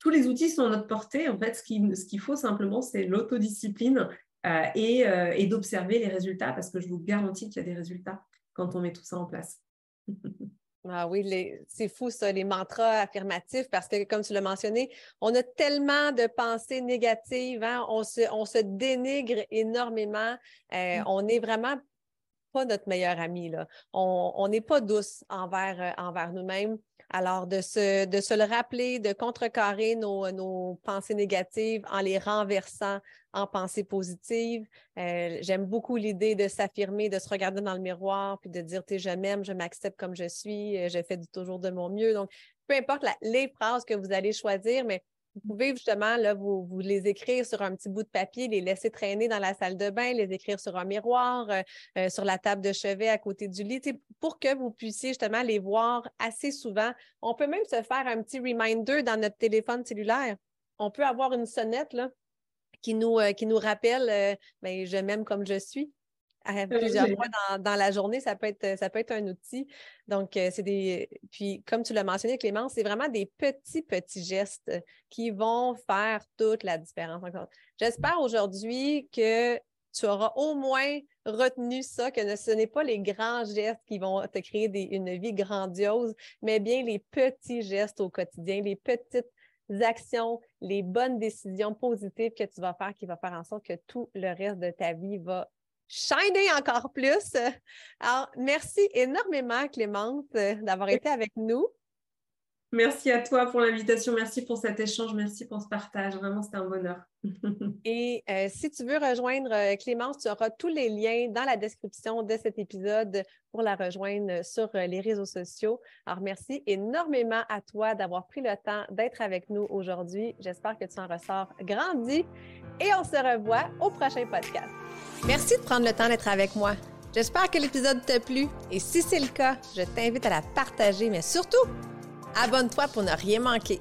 tous les outils sont à notre portée. En fait, ce qu'il ce qu'il faut simplement, c'est l'autodiscipline euh, euh, et, d'observer les résultats parce que je vous garantis qu'il y a des résultats quand on met tout ça en place. Ah oui, c'est fou ça, les mantras affirmatifs, parce que comme tu l'as mentionné, on a tellement de pensées négatives, hein, on, se, on, se, dénigre énormément, euh, mm. on n'est vraiment pas notre meilleur ami. Là. On n'est pas douce envers, envers nous-mêmes. Alors, de se, de se le rappeler, de contrecarrer nos, nos pensées négatives en les renversant en pensées positives. Euh, j'aime beaucoup l'idée de s'affirmer, de se regarder dans le miroir, puis de dire, tu je m'aime, je m'accepte comme je suis, euh, je fais toujours de mon mieux. Donc, peu importe les phrases que vous allez choisir, mais vous pouvez justement là, vous, les écrire sur un petit bout de papier, les laisser traîner dans la salle de bain, les écrire sur un miroir, euh, euh, sur la table de chevet à côté du lit, pour que vous puissiez justement les voir assez souvent. On peut même se faire un petit reminder dans notre téléphone cellulaire. On peut avoir une sonnette là, qui, nous, euh, qui nous rappelle ben, je m'aime comme je suis plusieurs fois dans, la journée, ça peut être, ça peut être un outil. Donc, euh, c'est des. Puis, comme tu l'as mentionné, Clément, c'est vraiment des petits, petits gestes qui vont faire toute la différence. J'espère aujourd'hui que tu auras au moins retenu ça, que ce n'est pas les grands gestes qui vont te créer une vie grandiose, mais bien les petits gestes au quotidien, les petites actions, les bonnes décisions positives que tu vas faire qui vont faire en sorte que tout le reste de ta vie va shiner encore plus. Alors, merci énormément, Clémente, d'avoir été avec nous. Merci à toi pour l'invitation, merci pour cet échange, merci pour ce partage. Vraiment, c'était un bonheur. Et euh, si tu veux rejoindre euh, Clémence, tu auras tous les liens dans la description de cet épisode pour la rejoindre sur euh, les réseaux sociaux. Alors, merci énormément à toi d'avoir pris le temps d'être avec nous aujourd'hui. J'espère que tu en ressors grandi et on se revoit au prochain podcast. Merci de prendre le temps d'être avec moi. J'espère que l'épisode t'a plu et si c'est le cas, je t'invite à la partager, mais surtout, Abonne-toi pour ne rien manquer.